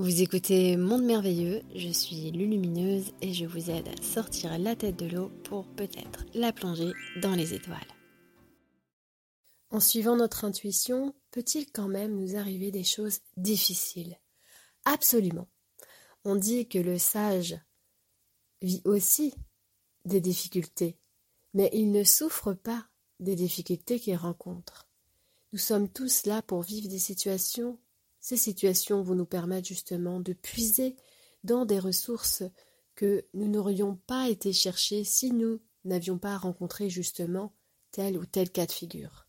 Vous écoutez Monde Merveilleux, je suis Lulumineuse et je vous aide à sortir la tête de l'eau pour peut-être la plonger dans les étoiles. En suivant notre intuition, peut-il quand même nous arriver des choses difficiles? Absolument. On dit que le sage vit aussi des difficultés, mais il ne souffre pas des difficultés qu'il rencontre. Nous sommes tous là pour vivre des situations ces situations vont nous permettre justement de puiser dans des ressources que nous n'aurions pas été chercher si nous n'avions pas rencontré justement tel ou tel cas de figure.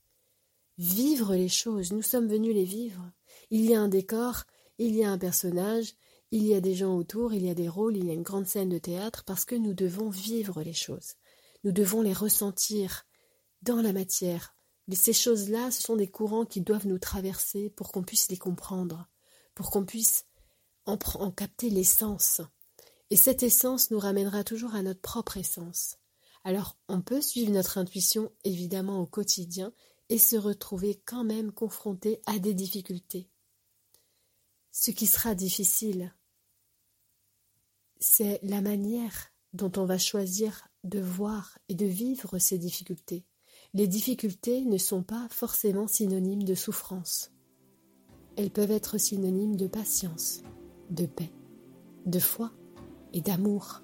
Vivre les choses, nous sommes venus les vivre. Il y a un décor, il y a un personnage, il y a des gens autour, il y a des rôles, il y a une grande scène de théâtre parce que nous devons vivre les choses. Nous devons les ressentir dans la matière, ces choses-là, ce sont des courants qui doivent nous traverser pour qu'on puisse les comprendre, pour qu'on puisse en, en capter l'essence. Et cette essence nous ramènera toujours à notre propre essence. Alors on peut suivre notre intuition évidemment au quotidien et se retrouver quand même confronté à des difficultés. Ce qui sera difficile, c'est la manière dont on va choisir de voir et de vivre ces difficultés. Les difficultés ne sont pas forcément synonymes de souffrance. Elles peuvent être synonymes de patience, de paix, de foi et d'amour.